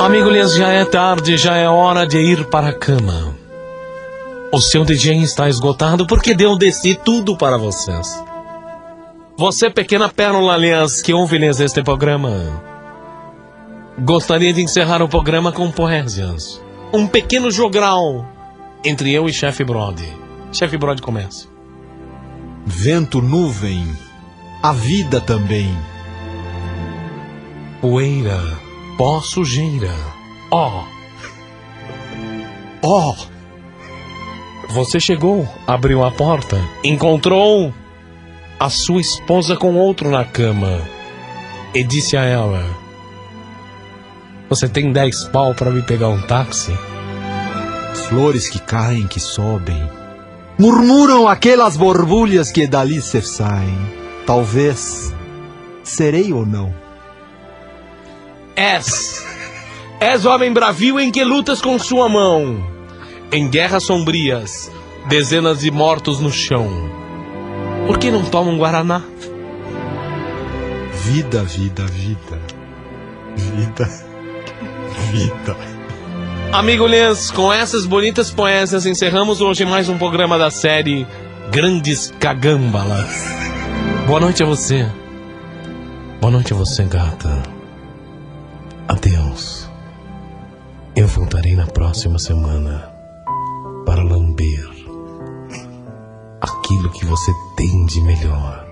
Amigo Linhas, já é tarde, já é hora de ir para a cama. O seu DJ está esgotado porque deu desci tudo para vocês. Você, pequena pérola, Linhas, que ouve Linhas este programa. Gostaria de encerrar o programa com poesias. Um pequeno jogral entre eu e Chefe Brody. Chefe Brody começa. Vento, nuvem, a vida também. Poeira, pó, sujeira. Ó. Ó, Você chegou, abriu a porta, encontrou a sua esposa com outro na cama e disse a ela: Você tem dez pau para me pegar um táxi? flores que caem, que sobem. Murmuram aquelas borbulhas que dali se saem. Talvez serei ou não. És. És homem bravio em que lutas com sua mão. Em guerras sombrias, dezenas de mortos no chão. Por que não toma um Guaraná? Vida, vida, vida. Vida. Vida. Amigo Lês, com essas bonitas poesias encerramos hoje mais um programa da série Grandes Cagâmbalas. Boa noite a você. Boa noite a você, gata. Voltarei na próxima semana para lamber aquilo que você tem de melhor.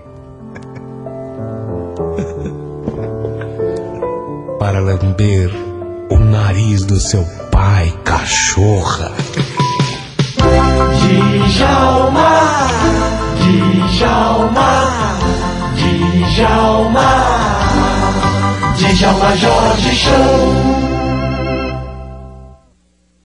Para lamber o nariz do seu pai, cachorra. Djalma, Djalma, Djalma, Djalma Jorge Show.